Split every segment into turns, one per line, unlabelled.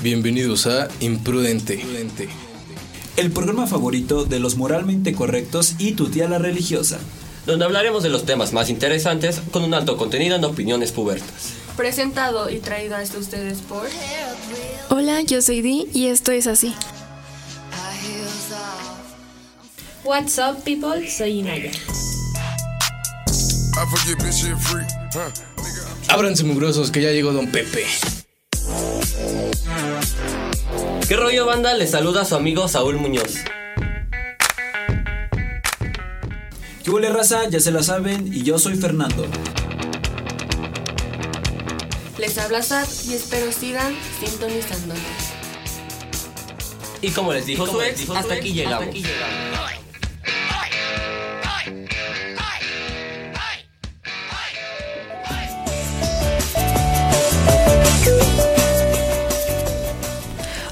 Bienvenidos a Imprudente.
El programa favorito de los moralmente correctos y tu tía la religiosa.
donde hablaremos de los temas más interesantes con un alto contenido en opiniones pubertas.
Presentado y traído hasta ustedes por...
Hola, yo soy Di y esto es así.
What's up, people? Soy Inaya.
Ábranse mugrosos que ya llegó Don Pepe.
¿Qué rollo banda? Les saluda su amigo Saúl Muñoz.
¿Qué huele raza? Ya se la saben y yo soy Fernando.
Les habla Sad y espero sigan sintonizándonos.
Y como les dijo su ex, hasta aquí llegamos.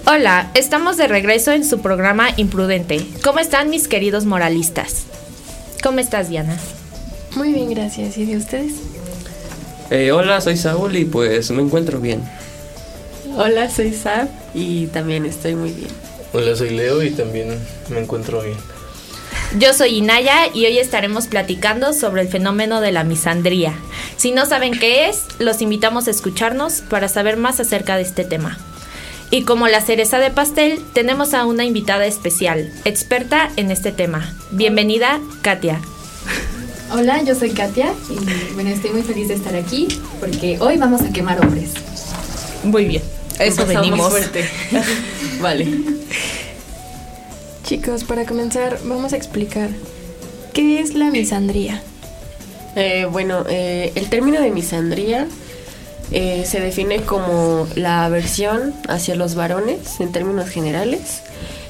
Hola, estamos de regreso en su programa Imprudente. ¿Cómo están mis queridos moralistas? ¿Cómo estás, Diana?
Muy bien, gracias. ¿Y de ustedes?
Eh, hola, soy Saúl y pues me encuentro bien.
Hola, soy Sab y también estoy muy bien.
Hola, soy Leo y también me encuentro bien.
Yo soy Inaya y hoy estaremos platicando sobre el fenómeno de la misandría. Si no saben qué es, los invitamos a escucharnos para saber más acerca de este tema. Y como la cereza de pastel, tenemos a una invitada especial, experta en este tema. Bienvenida, Katia.
Hola, yo soy Katia y bueno, estoy muy feliz de estar aquí porque hoy vamos a quemar hombres.
Muy bien. Eso
Empezamos
venimos.
fuerte. vale.
Chicos, para comenzar, vamos a explicar qué es la misandría.
Eh, bueno, eh, el término de misandría eh, se define como la aversión hacia los varones en términos generales.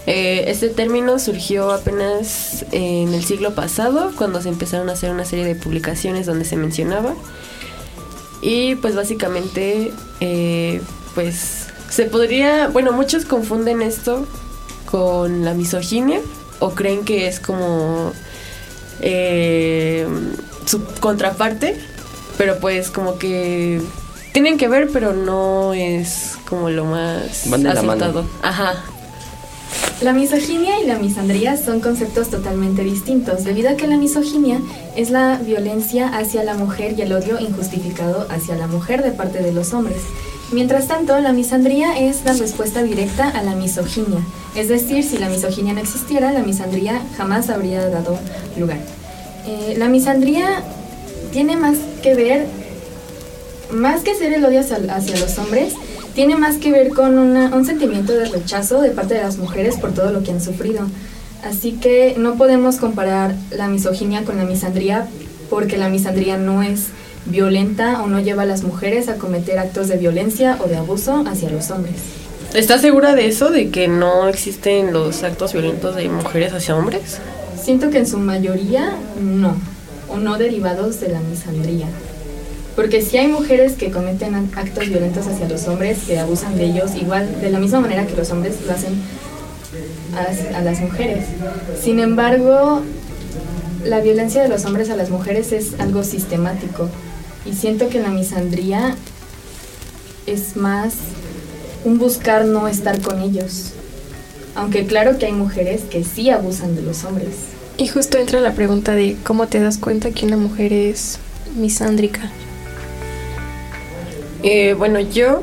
Eh, este término surgió apenas en el siglo pasado, cuando se empezaron a hacer una serie de publicaciones donde se mencionaba. Y pues básicamente, eh, pues se podría, bueno, muchos confunden esto con la misoginia o creen que es como eh, su contraparte, pero pues como que tienen que ver, pero no es como lo más
Van de la.
Ajá.
La misoginia y la misandría son conceptos totalmente distintos, debido a que la misoginia es la violencia hacia la mujer y el odio injustificado hacia la mujer de parte de los hombres. Mientras tanto, la misandría es la respuesta directa a la misoginia, es decir, si la misoginia no existiera, la misandría jamás habría dado lugar. Eh, la misandría tiene más que ver, más que ser el odio hacia, hacia los hombres, tiene más que ver con una- un sentimiento de rechazo de parte de las mujeres por todo lo que han sufrido. Así que no podemos comparar la misoginia con la misandría porque la misandría no es violenta o no lleva a las mujeres a cometer actos de violencia o de abuso hacia los hombres.
¿Estás segura de eso? ¿De que no existen los actos violentos de mujeres hacia hombres?
Siento que en su mayoría no, o no derivados de la misandría. Porque si hay mujeres que cometen ac- actos violentos hacia los hombres, que abusan de ellos, igual, de la misma manera que los hombres lo hacen a, a las mujeres. Sin embargo, la violencia de los hombres a las mujeres es algo sistemático. Y siento que la misandría es más un buscar no estar con ellos. Aunque claro que hay mujeres que sí abusan de los hombres.
Y justo entra la pregunta de cómo te das cuenta que una mujer es misándrica.
Eh, bueno, yo,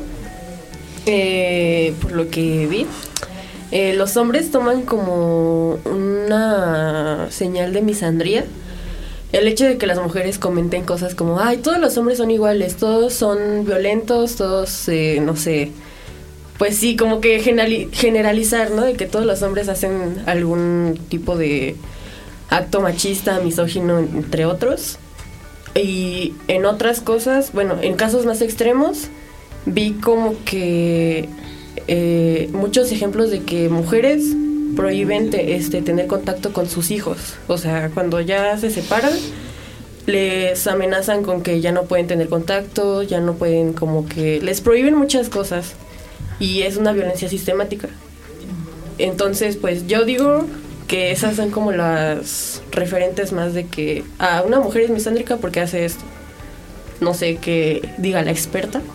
eh, por lo que vi, eh, los hombres toman como una señal de misandría el hecho de que las mujeres comenten cosas como, ay, todos los hombres son iguales, todos son violentos, todos, eh, no sé, pues sí, como que generali- generalizar, ¿no? De que todos los hombres hacen algún tipo de acto machista, misógino, entre otros. Y en otras cosas, bueno, en casos más extremos, vi como que eh, muchos ejemplos de que mujeres prohíben te- este, tener contacto con sus hijos. O sea, cuando ya se separan, les amenazan con que ya no pueden tener contacto, ya no pueden como que les prohíben muchas cosas y es una violencia sistemática. Entonces, pues yo digo que esas son como las referentes más de que a una mujer es misándrica porque hace esto. No sé qué diga la experta.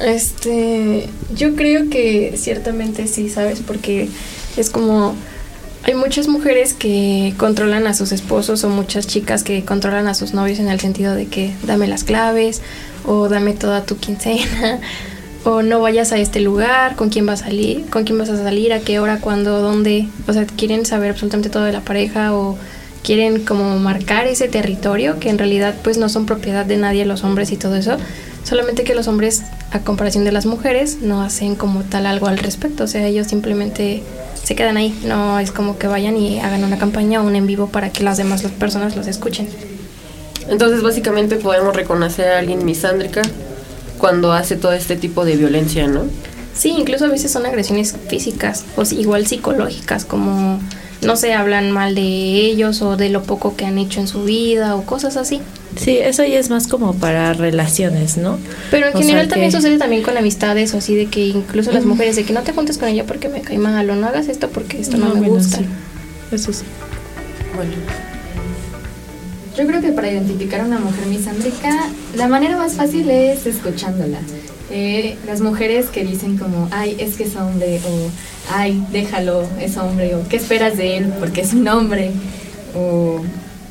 Este, yo creo que ciertamente sí, ¿sabes? Porque es como hay muchas mujeres que controlan a sus esposos o muchas chicas que controlan a sus novios en el sentido de que dame las claves o dame toda tu quincena o no vayas a este lugar, con quién vas a salir, con quién vas a salir, a qué hora, cuándo, dónde, o sea, quieren saber absolutamente todo de la pareja o quieren como marcar ese territorio que en realidad pues no son propiedad de nadie los hombres y todo eso, solamente que los hombres a comparación de las mujeres no hacen como tal algo al respecto, o sea, ellos simplemente se quedan ahí, no es como que vayan y hagan una campaña o un en vivo para que las demás personas los escuchen.
Entonces, básicamente podemos reconocer a alguien misándrica cuando hace todo este tipo de violencia, ¿no?
Sí, incluso a veces son agresiones físicas o igual psicológicas, como no se hablan mal de ellos o de lo poco que han hecho en su vida o cosas así.
Sí, eso ya es más como para relaciones, ¿no?
Pero en
O
general también
que-
sucede también con amistades o así de que incluso las mujeres de que no te juntes con ella porque me cae mal o no hagas esto porque esto no,
No,
me
bueno,
gusta.
sí. Eso sí.
Bueno,
Yo creo que para identificar a una mujer misándrica, la manera más fácil es escuchándola. Eh, las mujeres que dicen como, ay, es que es hombre, o ay, déjalo, es hombre, o qué esperas de él porque es un hombre, o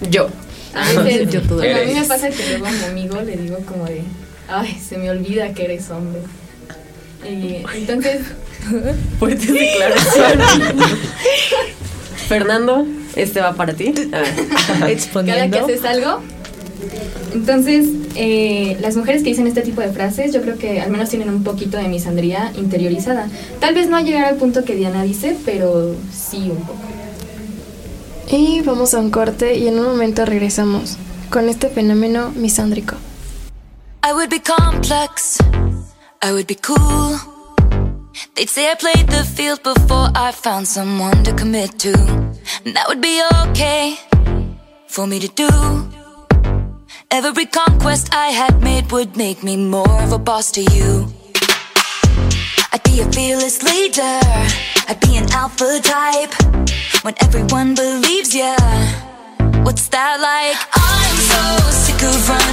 yo.
a veces,
Yo todo
bueno, a mí me pasa que luego a mi amigo le digo como de, ay, se me olvida que eres hombre. Y entonces,
Fuertes declaraciones. Fernando, este va para ti. A ver.
cada que haces algo. Entonces, eh, las mujeres que dicen este tipo de frases, yo creo que al menos tienen un poquito de misandría interiorizada. Tal vez no a llegar al punto que Diana dice, pero sí un poco.
Y vamos a un corte y en un momento regresamos con este fenómeno misándrico.
I would be complex. I would be cool. They'd say I played the field before I found someone to commit to. And that would be okay for me to do. Every conquest I had made would make me more of a boss to you. I'd be a fearless leader. I'd be an alpha type. When everyone believes ya. What's that like? I'm so sick of running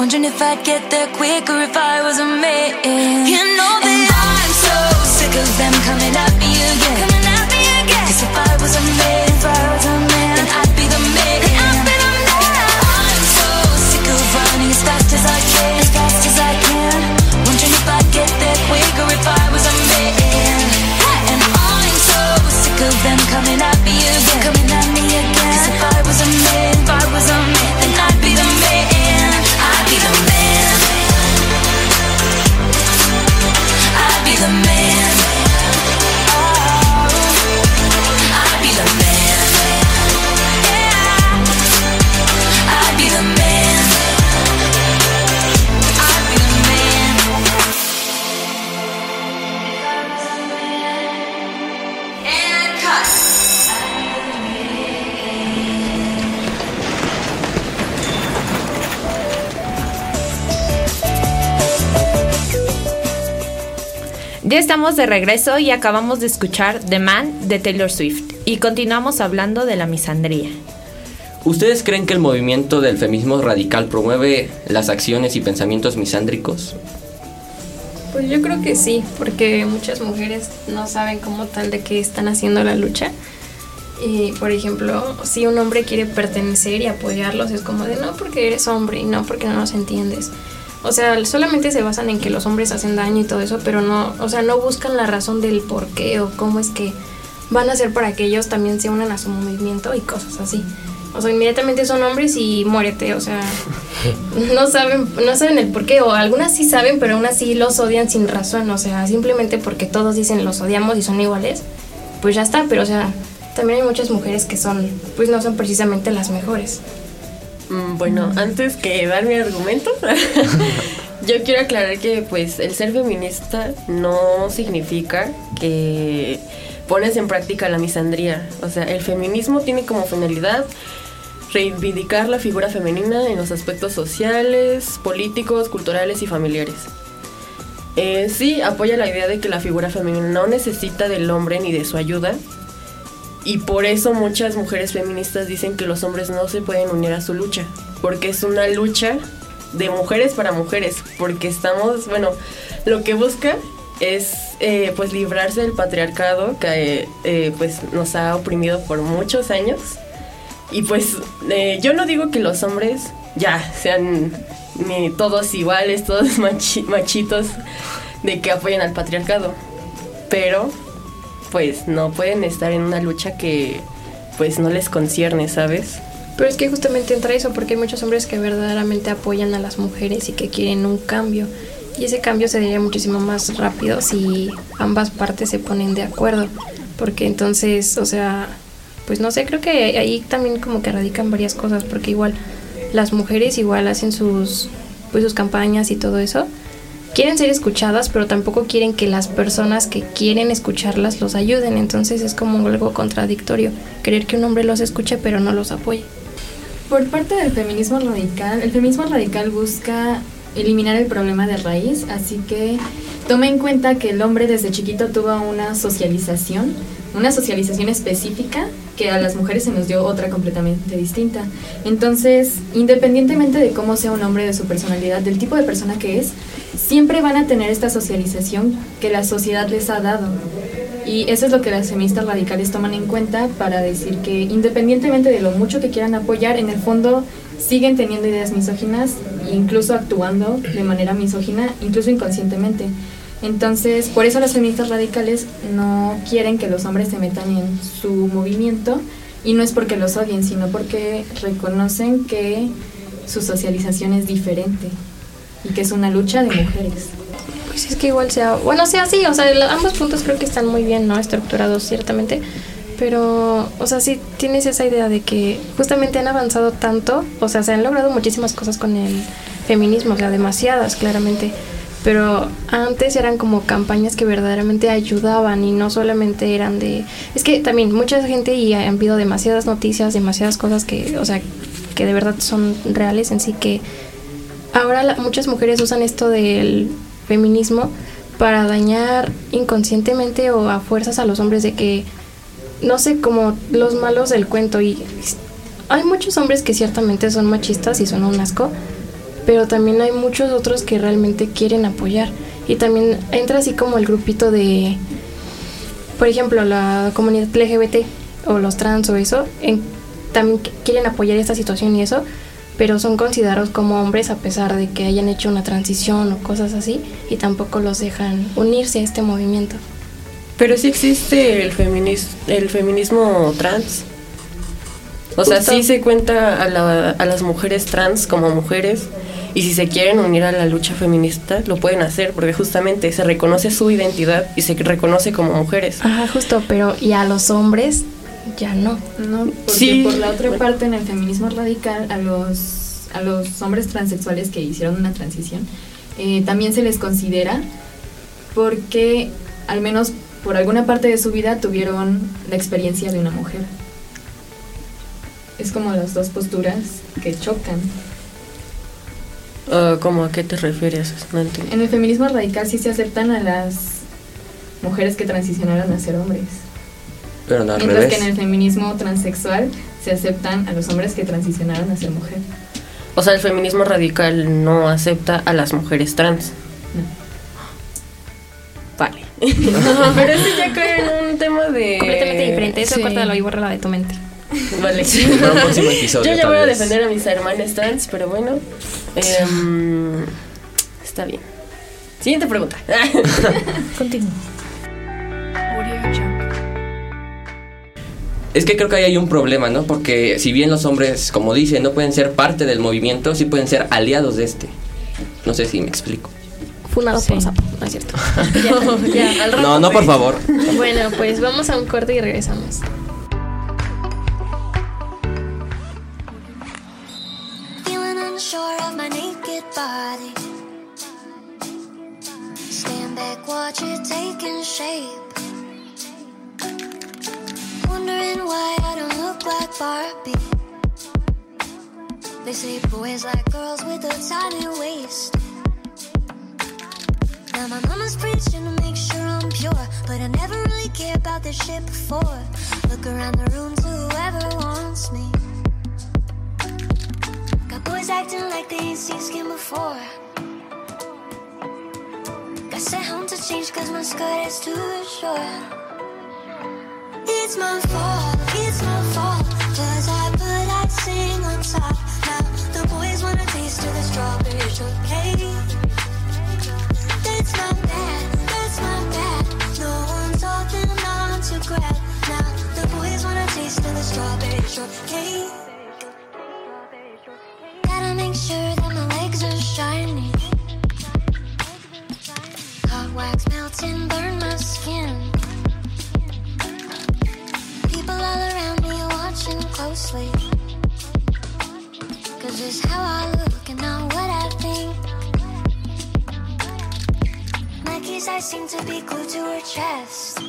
Wondering if I'd get there quicker if I was a man. You know that I'm so sick of them coming at me again. Coming at me again. 'Cause if I was a man, if I was a man,
estamos de regreso y acabamos de escuchar The Man de Taylor Swift y continuamos hablando de la misandría.
¿Ustedes creen que el movimiento del feminismo radical promueve las acciones y pensamientos misándricos?
Pues yo creo que sí, porque muchas mujeres no saben como tal de qué están haciendo la lucha. Y por ejemplo, si un hombre quiere pertenecer y apoyarlos, es como de no porque eres hombre y no porque no nos entiendes. O sea, solamente se basan en que los hombres hacen daño y todo eso, pero no, o sea, no buscan la razón del por qué o cómo es que van a hacer para que ellos también se unan a su movimiento y cosas así. O sea, inmediatamente son hombres y muérete, o sea, no saben, no saben el por qué, o algunas sí saben, pero aún así los odian sin razón, o sea, simplemente porque todos dicen los odiamos y son iguales, pues ya está, pero o sea, también hay muchas mujeres que son, pues no son precisamente las mejores.
Mm, Bueno, antes que dar mi argumento, yo quiero aclarar que pues el ser feminista no significa que pones en práctica la misandría. O sea, el feminismo tiene como finalidad reivindicar la figura femenina en los aspectos sociales, políticos, culturales y familiares. Eh, sí, apoya la idea de que la figura femenina no necesita del hombre ni de su ayuda, y por eso muchas mujeres feministas dicen que los hombres no se pueden unir a su lucha, porque es una lucha de mujeres para mujeres, porque estamos, bueno, lo que busca es eh, pues librarse del patriarcado que eh, pues nos ha oprimido por muchos años. Y pues eh, yo no digo que los hombres ya sean todos iguales, todos machi- machitos de que apoyen al patriarcado, pero pues no pueden estar en una lucha que pues no les concierne, ¿sabes?
Pero es que justamente entra eso, porque hay muchos hombres que verdaderamente apoyan a las mujeres y que quieren un cambio. Y ese cambio se daría muchísimo más rápido si ambas partes se ponen de acuerdo. Porque entonces, o sea, pues no sé, creo que ahí también como que radican varias cosas, porque igual las mujeres igual hacen sus, pues sus campañas y todo eso. Quieren ser escuchadas, pero tampoco quieren que las personas que quieren escucharlas los ayuden. Entonces es como algo contradictorio. Querer que un hombre los escuche, pero no los apoye.
Por parte del feminismo radical, el feminismo radical busca eliminar el problema de raíz, así que toma en cuenta que el hombre desde chiquito tuvo una socialización, una socialización específica que a las mujeres se nos dio otra completamente distinta. Entonces, independientemente de cómo sea un hombre, de su personalidad, del tipo de persona que es, siempre van a tener esta socialización que la sociedad les ha dado. Y eso es lo que las feministas radicales toman en cuenta para decir que independientemente de lo mucho que quieran apoyar, en el fondo siguen teniendo ideas misóginas incluso actuando de manera misógina, incluso inconscientemente. Entonces, por eso las feministas radicales no quieren que los hombres se metan en su movimiento y no es porque los odien, sino porque reconocen que su socialización es diferente y que es una lucha de mujeres.
Pues es que igual sea, bueno, sea así, o sea, ambos puntos creo que están muy bien, ¿no? Estructurados ciertamente, pero, o sea, sí tienes esa idea de que justamente han avanzado tanto, o sea, se han logrado muchísimas cosas con el feminismo, o sea, demasiadas, claramente, pero antes eran como campañas que verdaderamente ayudaban y no solamente eran de... Es que también mucha gente y han habido demasiadas noticias, demasiadas cosas que, o sea, que de verdad son reales en sí que ahora la- muchas mujeres usan esto del feminismo para dañar inconscientemente o a fuerzas a los hombres de que no sé como los malos del cuento y hay muchos hombres que ciertamente son machistas y son un asco pero también hay muchos otros que realmente quieren apoyar. Y también entra así como el grupito de, por ejemplo, la comunidad LGBT o los trans o eso, en- también qu- quieren apoyar esta situación y eso, pero son considerados como hombres a pesar de que hayan hecho una transición o cosas así y tampoco los dejan unirse a este movimiento.
Pero sí existe el, feminis el feminismo trans. O sea, sí se cuenta a, la- a las mujeres trans como mujeres y si se quieren unir a la lucha feminista lo pueden hacer porque justamente se reconoce su identidad y se reconoce como mujeres.
Ajá, justo, pero y a los hombres ya no.
No, porque
Sí.
por la otra parte en el feminismo radical a los a los hombres transexuales que hicieron una transición eh, también se les considera porque al menos por alguna parte de su vida tuvieron la experiencia de una mujer. Es como las dos posturas que chocan.
Ah, ¿Cómo a qué te refieres? No entiendo.
En el feminismo radical sí se aceptan a las mujeres que transicionaron a ser hombres.
Pero no al
Mientras
revés.
que en el feminismo transexual se aceptan a los hombres que transicionaron a ser mujer.
O sea, el feminismo radical no acepta a las mujeres trans. Vale. pero eso ya cae en un tema de...
Completamente diferente, eso
Sí.
córtalo y bórrala de tu mente.
Vale.
Para un próximo episodio,
Yo ya voy a defender a mis hermanas trans, pero bueno. em, está bien. Siguiente pregunta.
Continúa.
Es que creo que ahí hay un problema, ¿no? Porque si bien los hombres, como dicen, no pueden ser parte del movimiento, sí pueden ser aliados de este. No sé si me explico.
Funado por sapo, no es cierto.
Ya, ya, al rato
No, no, por favor.
bueno, pues vamos a un corte y regresamos.
Body. Stand back, watch it taking shape. Wondering why I don't look like Barbie. They say boys like girls with a tiny waist. Now my mama's preaching to make sure I'm pure, but I never really cared about this shit before. Look around the room to whoever wants me. Acting like they ain't seen skin before. Got sent home to change cause my skirt is too short. It's my fault, it's my fault. Cause I put icing on top. Now the boys wanna taste of the strawberry shortcake. That's my bad, that's my bad. No one's holding on to grab. Now the boys wanna taste of the strawberry shortcake. Cause it's how I look and not what I think. Nike's eyes seem to be glued to her chest.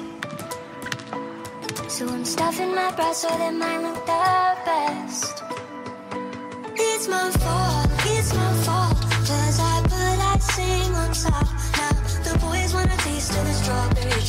So I'm stuffing my bra so that mine look the best. It's my fault, it's my fault. Cause I put icing on top. Now the boys want a taste of the strawberry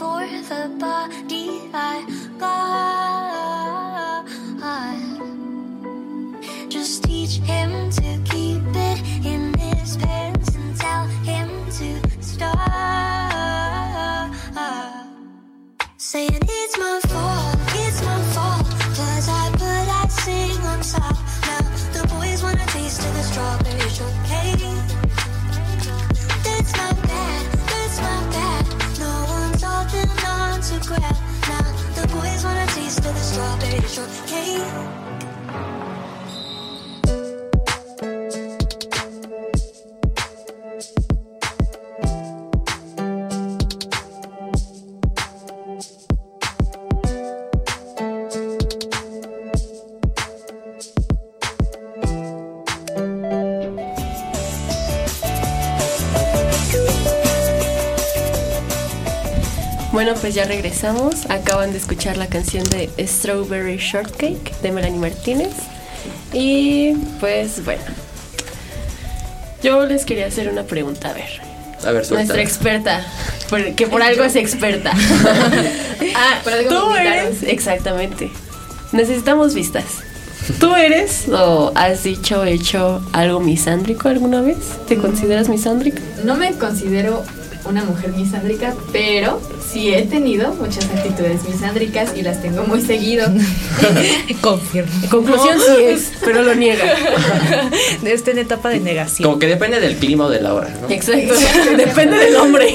for the body
Bueno, pues ya regresamos. Acaban de escuchar la canción de Strawberry Shortcake de Melanie Martínez. Y pues bueno, Yo les quería hacer una pregunta, a ver.
A ver, suelta.
Nuestra experta, que por algo es experta. ah,
Por algo
tú eres, exactamente. Necesitamos vistas. ¿Tú eres o has dicho, hecho algo misándrico alguna vez? ¿Te consideras misándrica?
No me considero una mujer misándrica, pero sí he tenido muchas actitudes misándricas y las tengo muy seguido.
Confirmo.
Conclusión sí es, pero lo niega.
Está en etapa de negación.
Como que depende del clima o de la hora, ¿no?
Exacto. Depende del hombre.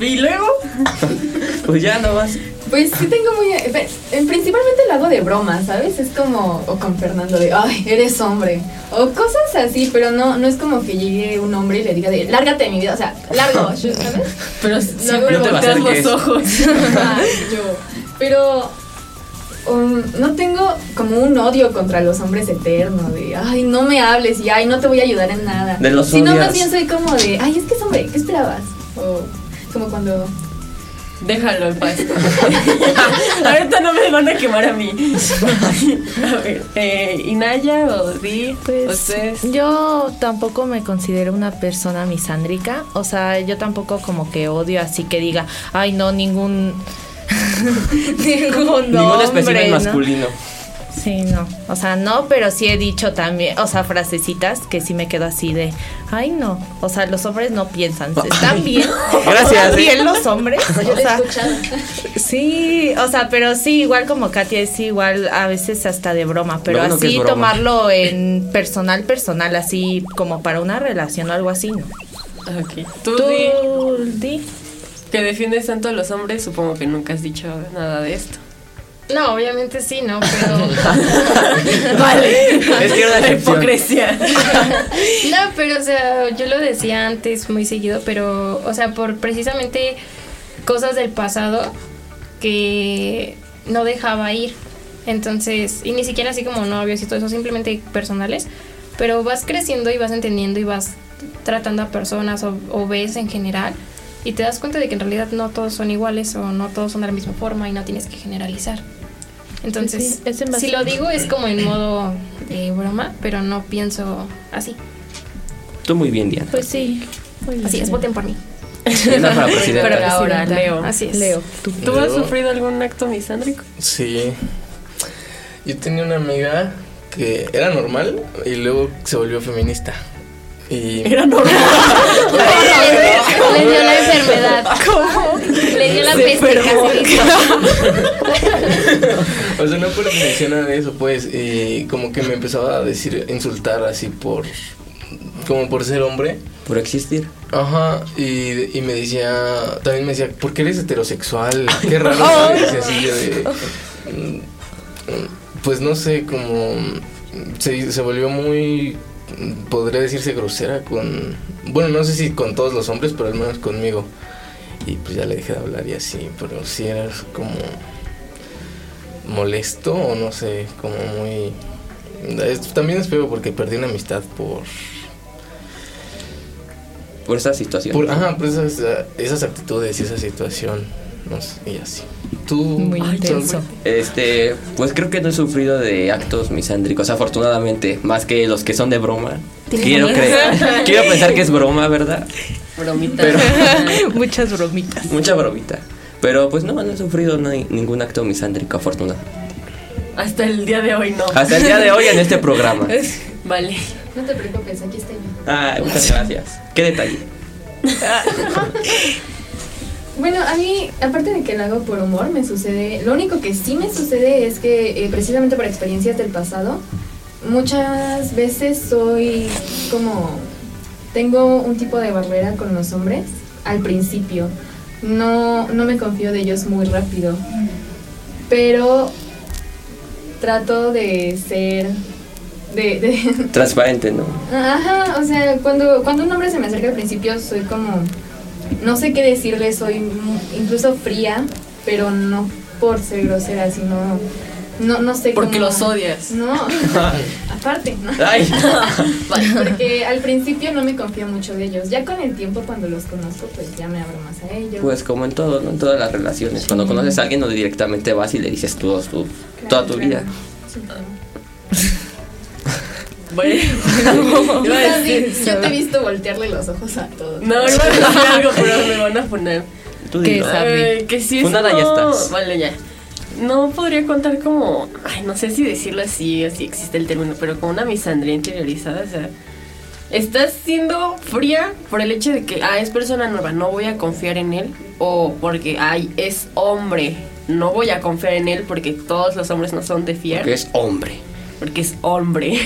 y luego,
Pues ya no vas.
Pues sí tengo muy... eh, Principalmente lo hago de broma, ¿sabes? Es como... O con Fernando de, ay, eres hombre. O cosas así, pero no, no es como que llegue un hombre y le diga de, lárgate de mi vida. O sea, largo, ¿sabes?
pero siempre
no te
los ojos.
Yo. Pero um, no tengo como un odio contra los hombres eterno de, ay, no me hables y ay, no te voy a ayudar en nada.
De los
Sino más bien soy como de, ay, es que es hombre, ¿qué esperabas? O como cuando
Déjalo en paz. Ahorita no me van a quemar a mí. A ver, eh, Inaya o Di,
Pues
ustedes.
yo tampoco me considero una persona misándrica, o sea, yo tampoco como que odio así que diga, ay no, ningún ningún
Ningún
hombre, ¿no?
masculino.
Sí, no, o sea, no, pero sí he dicho también, o sea, frasecitas que sí me quedo así de, ay no, o sea, los hombres no piensan, están bien,
Gracias,
están bien los hombres,
yo
o
he
sea. Sí, o sea, pero sí, igual como Katia es igual a veces hasta de broma, pero
bueno
así
broma.
tomarlo en personal, personal, así como para una relación o algo así, ¿no?
Ok. Tú,
Tú,
Di,
di.
que defiendes tanto a los hombres, supongo que nunca has dicho nada de esto.
No, obviamente sí, ¿no? Pero...
Vale.
Es que
La hipocresía.
No, pero o sea, yo lo decía antes muy seguido, pero, o sea, por precisamente cosas del pasado que no dejaba ir. Entonces, y ni siquiera así como novios y todo eso, simplemente personales. Pero vas creciendo y vas entendiendo y vas tratando a personas o, o ves en general y te das cuenta de que en realidad no todos son iguales o no todos son de la misma forma y no tienes que generalizar. Entonces,
Sí,
si lo digo es como en modo de broma, pero no pienso así.
Tú muy bien, Diana.
Pues sí. muy bien.
Así es, voten por mí.
Diana para presidenta.
Pero ahora, Leo.
Así es.
Leo, tú.
¿Tú has sufrido algún acto misándrico?
Sí. Yo tenía una amiga que era normal y luego se volvió feminista. Y
Era normal.
Le dio la enfermedad. ¿Cómo? Le dio la
Se
peste. casi.
O sea, no por mencionar eso, pues, y como que me empezaba a decir, insultar así por, como por ser hombre.
Por existir.
Ajá, y, y me decía, también me decía, ¿por qué eres heterosexual? Qué raro, yo de, mm, mm, pues no sé, como, se, se volvió muy, podría decirse grosera con, bueno, no sé si con todos los hombres, pero al menos conmigo. Y pues ya le dejé de hablar y así, pero sí era como molesto o no sé, como muy... también es feo porque perdí una amistad por...
Por esa situación.
por ajá, por esas, esas actitudes y esa situación. No sé, y así. Tú...
Muy intenso.
Este, pues creo que no he sufrido de actos misándricos, afortunadamente, más que los que son de broma. Quiero creer, quiero pensar que es broma, ¿verdad?
Bromita.
Pero
Muchas bromitas.
mucha bromita. Pero pues no, no he sufrido ni- ningún acto misándrico, afortunadamente.
Hasta el día de hoy no.
Hasta el día de hoy en este programa.
Vale.
No te preocupes, aquí estoy yo.
Ah, muchas gracias. Qué detalle.
Bueno, a mí, aparte de que lo hago por humor, me sucede. Lo único que sí me sucede es que, eh, precisamente por experiencias del pasado, muchas veces soy como. Tengo un tipo de barrera con los hombres al principio. No, no me confío de ellos muy rápido. Pero trato de ser. De, de,
Transparente, ¿no?
Ajá, o sea, cuando, cuando un hombre se me acerca al principio soy como, no sé qué decirle, soy mu- incluso fría, pero no por ser grosera, sino, no, no sé
Porque
cómo-
los odias.
No, aparte, ¿no?
Ay.
Porque al principio no me confío mucho de ellos, ya con el tiempo cuando los conozco pues ya me abro más a ellos.
Pues como en todo, ¿no? En todas las relaciones. Cuando conoces a alguien, no directamente vas y le dices todo tu, toda tu
Claro,
vida.
sí, claro.
Bueno, iba a decir-
Yo te he visto voltearle los ojos a todos.
No, iba a decir algo, pero me van a poner.
Tú
¿Qué
dilo.
sabe?
Ay, que sí es
Fundada ya estás.
Vale, ya. No podría contar como, ay, no sé si decirlo así, o si existe el término, pero como una misandría interiorizada, o sea, estás siendo fría por el hecho de que, ah, es persona nueva, no voy a confiar en él, o porque, ay, es hombre, no voy a confiar en él porque todos los hombres no son de fiar,
Que es hombre.
Porque es hombre.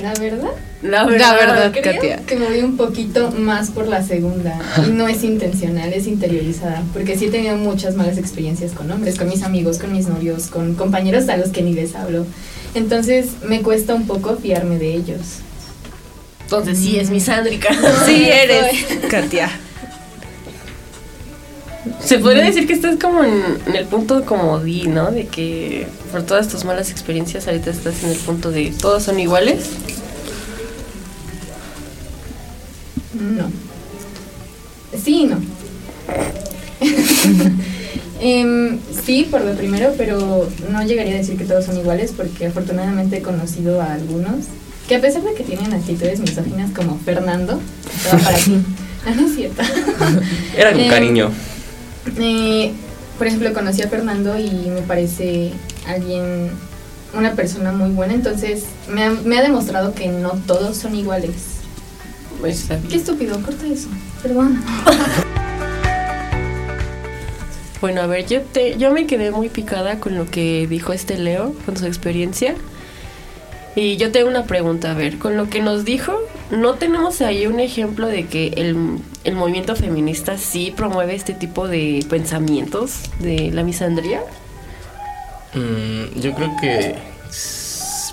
La verdad,
La
La
verdad,
verdad,
creo
Katia.
que me voy un poquito más por la segunda. Y no es intencional, es interiorizada. Porque sí he tenido muchas malas experiencias con hombres, con mis amigos, con mis novios, con compañeros a los que ni les hablo. Entonces me cuesta un poco fiarme de ellos.
Entonces sí es misándrica.
Sí eres, Katia.
Se podría decir que estás como en, en el punto como di, ¿no? De que por todas tus malas experiencias ahorita estás en el punto de todos son iguales.
No. Sí y no. Em, sí, por lo primero, pero no llegaría a decir que todos son iguales porque afortunadamente he conocido a algunos que a pesar de que tienen actitudes misóginas como Fernando, estaba para ti. Ah, no es cierto.
Era con
Em,
cariño.
Eh, por ejemplo, conocí a Fernando y me parece alguien, una persona muy buena, entonces me ha, me ha demostrado que no todos son iguales.
Bien.
Qué estúpido, corta eso. Perdón.
Bueno, a ver, yo te, yo me quedé muy picada con lo que dijo este Leo, con su experiencia. Y yo tengo una pregunta, a ver, con lo que nos dijo, ¿no tenemos ahí un ejemplo de que el, el movimiento feminista sí promueve este tipo de pensamientos de la misandría?
Mm, yo creo que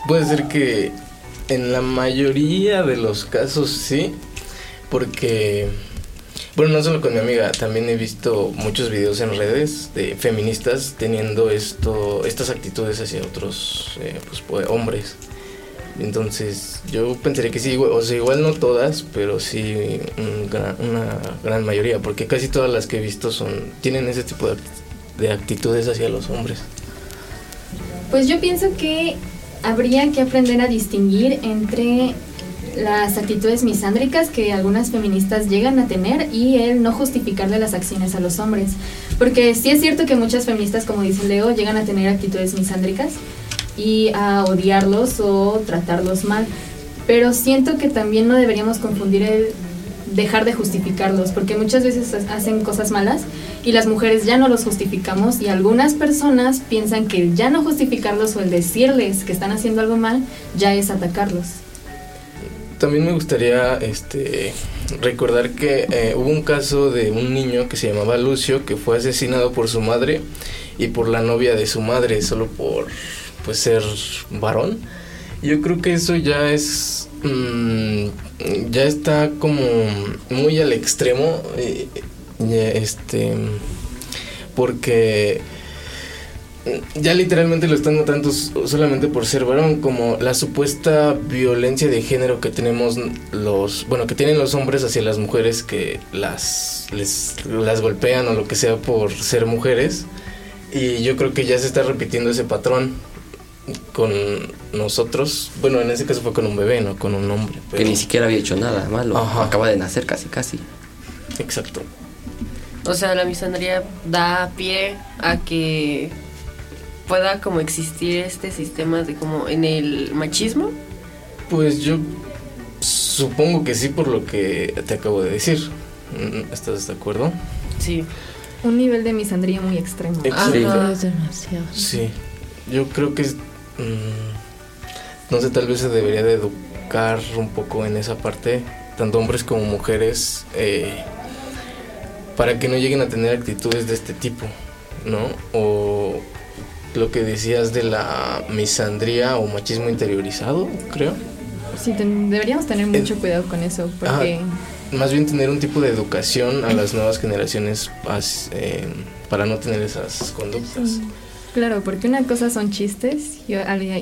puede ser que en la mayoría de los casos sí, porque, bueno, no solo con mi amiga, también he visto muchos videos en redes de feministas teniendo esto, estas actitudes hacia otros eh, pues, hombres. Entonces, yo pensaría que sí, o sea, igual no todas, pero sí un gran- una gran mayoría, porque casi todas las que he visto son tienen ese tipo de, de actitudes hacia los hombres.
Pues yo pienso que habría que aprender a distinguir entre las actitudes misándricas que algunas feministas llegan a tener y el no justificarle las acciones a los hombres. Porque sí es cierto que muchas feministas, como dice Leo, llegan a tener actitudes misándricas y a odiarlos o tratarlos mal. Pero siento que también no deberíamos confundir el dejar de justificarlos, porque muchas veces ha- hacen cosas malas y las mujeres ya no los justificamos y algunas personas piensan que ya no justificarlos o el decirles que están haciendo algo mal ya es atacarlos.
También me gustaría este, recordar que eh, hubo un caso de un niño que se llamaba Lucio que fue asesinado por su madre y por la novia de su madre solo por pues ser varón. Yo creo que eso ya es mm, ya está como muy al extremo eh, ya, este porque ya literalmente lo están notando solamente por ser varón, como la supuesta violencia de género que tenemos los, bueno, que tienen los hombres hacia las mujeres que las les las golpean o lo que sea por ser mujeres. Y yo creo que ya se está repitiendo ese patrón con nosotros. Bueno, en ese caso fue con un bebé, no con un hombre.
Que ni siquiera había hecho nada malo.
Ajá.
Acaba de nacer casi, casi.
Exacto.
O sea, la misandría da pie a que pueda como existir este sistema de como en el machismo.
Pues yo supongo que sí por lo que te acabo de decir. ¿Estás de acuerdo?
Sí.
Un nivel de misandría muy extremo.
Exacto.
Es demasiado.
Sí, yo creo que es, mm, no sé, tal vez se debería de educar un poco en esa parte, tanto hombres como mujeres, eh, para que no lleguen a tener actitudes de este tipo, ¿no? O lo que decías de la misandría o machismo interiorizado, creo.
Sí, ten- deberíamos tener mucho cuidado con eso, porque
Más bien tener un tipo de educación a las nuevas generaciones as- eh, para no tener esas conductas.
Claro, porque una cosa son chistes y,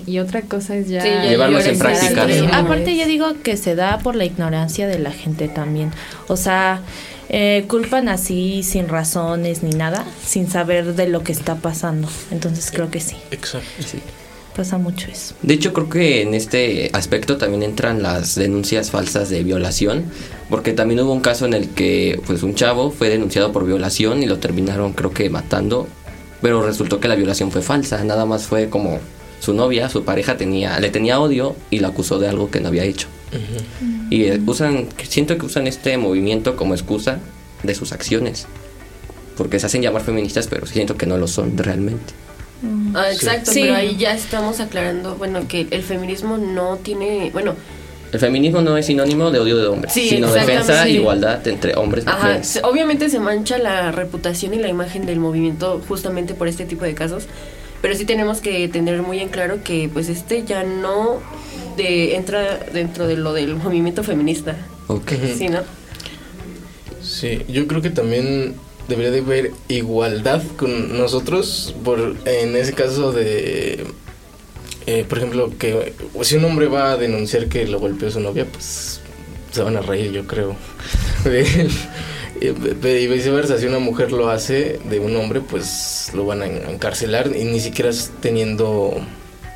y otra cosa es ya
Sí,
Llevarlos en práctica,
Aparte yo digo que se da por la ignorancia de la gente también. O sea, eh, culpan así sin razones ni nada, sin saber de lo que está pasando. Entonces creo que sí.
Exacto.
Sí.
Pasa mucho eso.
De hecho, creo que en este aspecto también entran las denuncias falsas de violación, porque también hubo un caso en el que pues un chavo fue denunciado por violación y lo terminaron creo que matando, pero resultó que la violación fue falsa, nada más fue como su novia, su pareja tenía le tenía odio y la acusó de algo que no había hecho. Y eh, usan siento que usan este movimiento como excusa de sus acciones. Porque se hacen llamar feministas, pero siento que no lo son realmente.
Ah, exacto,
Sí.
pero ahí ya estamos aclarando, bueno, que el feminismo no tiene, bueno,
El feminismo no es sinónimo de odio de hombres,
Sí,
sino defensa e
sí.
igualdad entre hombres y
Ajá,
mujeres.
obviamente se mancha la reputación y la imagen del movimiento justamente por este tipo de casos, pero sí tenemos que tener muy en claro que pues este ya no de, entra dentro de lo del movimiento feminista.
Ok.
Sí, ¿no?
Sí, yo creo que también debería de haber igualdad con nosotros por en ese caso de eh, por ejemplo que si un hombre va a denunciar que lo golpeó su novia pues se van a reír yo creo de él. Y viceversa, si una mujer lo hace de un hombre, pues lo van a en- encarcelar y ni siquiera teniendo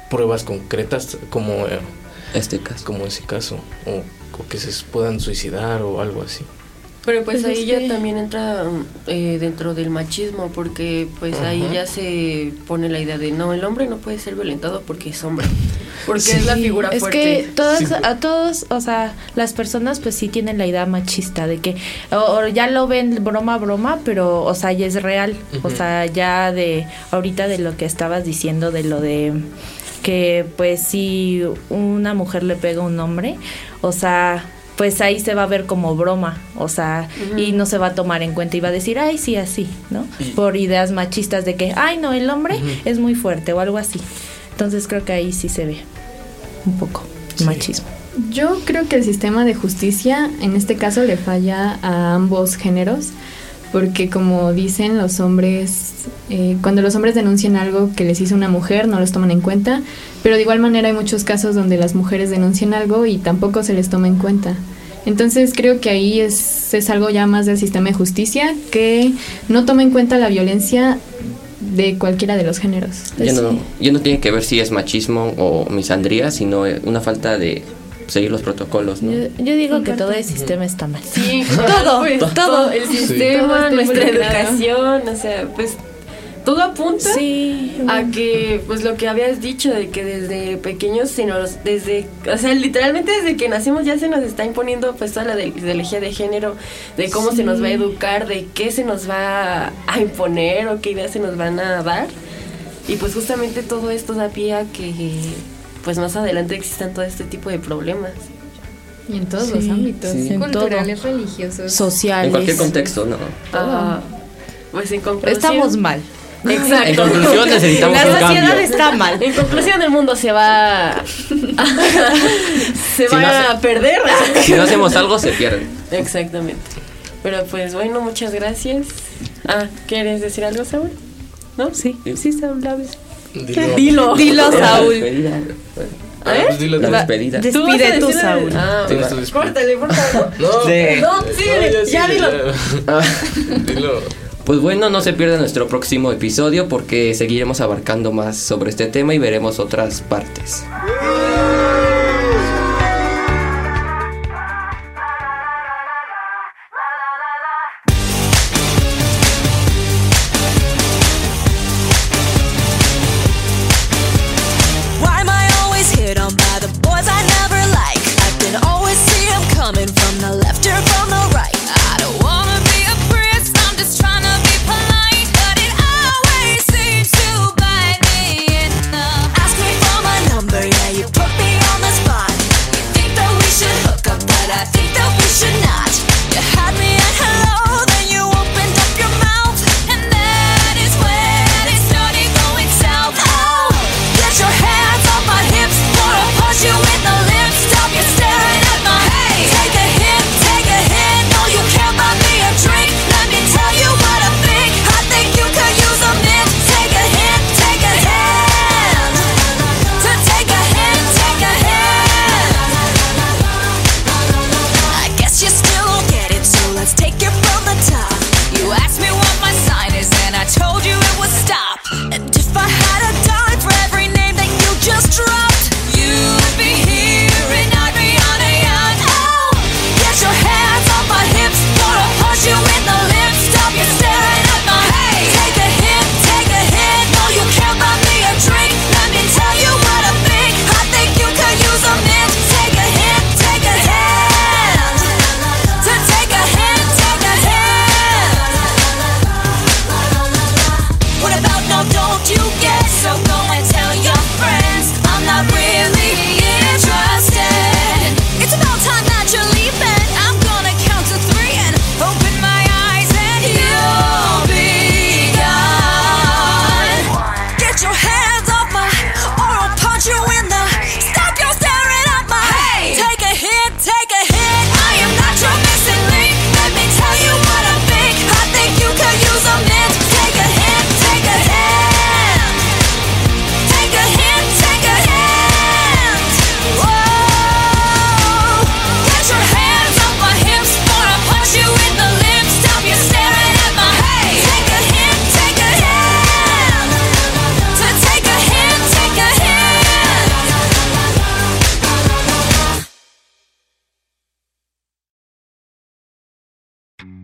pruebas concretas como, eh,
Este caso.
como ese caso, o, o que se puedan suicidar o algo así.
Pero pues,
Pues
ahí
es
ya
que-
también entra eh, dentro del machismo, porque pues ahí ya se pone la idea de no, el hombre no puede ser violentado porque es hombre, porque es la figura
es
fuerte.
que todas,
Sí.
a todos, o sea, las personas pues sí tienen la idea machista de que o, o ya lo ven broma, broma, pero, o sea, ya es real. O sea, ya de ahorita de lo que estabas diciendo, de lo de que pues si una mujer le pega a un hombre, o sea, pues ahí se va a ver como broma, o sea, y no se va a tomar en cuenta y va a decir, ay, sí, así, ¿no?
Y-
Por ideas machistas de que, ay, no, el hombre es muy fuerte o algo así. Entonces creo que ahí sí se ve un poco machismo.
Yo creo que el sistema de justicia en este caso le falla a ambos géneros, porque como dicen los hombres, eh, cuando los hombres denuncian algo que les hizo una mujer, no los toman en cuenta, pero de igual manera hay muchos casos donde las mujeres denuncian algo y tampoco se les toma en cuenta. Entonces creo que ahí es, es algo ya más del sistema de justicia que no toma en cuenta la violencia de cualquiera de los géneros.
Ya no, ya no tiene que ver si es machismo o misandría, sino eh, una falta de seguir los protocolos, ¿no?
Yo, yo digo que todo el sistema está mal.
Sí,
Todo,
pues,
todo.
todo, el sistema, nuestra educación, o sea, pues todo apunta
Sí.
a que pues lo que habías dicho de que desde pequeños se nos desde o sea literalmente desde que nacimos ya se nos está imponiendo pues toda la de- ideología de género de cómo se nos va a educar de qué se nos va a imponer o qué ideas se nos van a dar y pues justamente todo esto da pie a que pues más adelante existan todo este tipo de problemas
Y en todos
Sí,
los ámbitos,
sí. En
culturales, religiosos.
Sociales.
En cualquier contexto, ¿no?
Ajá. pues en conclusión
Estamos mal.
exacto
En conclusión, necesitamos
La
un
sociedad
cambio.
está mal.
En conclusión, el mundo se va. se
Si
va
no
a
hace-
perder.
Si no hacemos algo, se pierden.
Exactamente. Pero pues bueno, muchas gracias. Ah, ¿quieres decir algo, Saúl? ¿No?
Sí, sí, Saúl, habla.
Dilo.
Dilo.
Dilo, Saúl.
despedida.
Ah, pues dilo
La despedida.
Des-
¿Tú vas a
Despide tú, Saúl.
Ah,
Tienes tu despedida.
córtale, córtale.
No,
Sí.
No, sí,
no,
ya
sí,
dilo.
Dilo.
Pues bueno, no se pierda nuestro próximo episodio porque seguiremos abarcando más sobre este tema y veremos otras partes.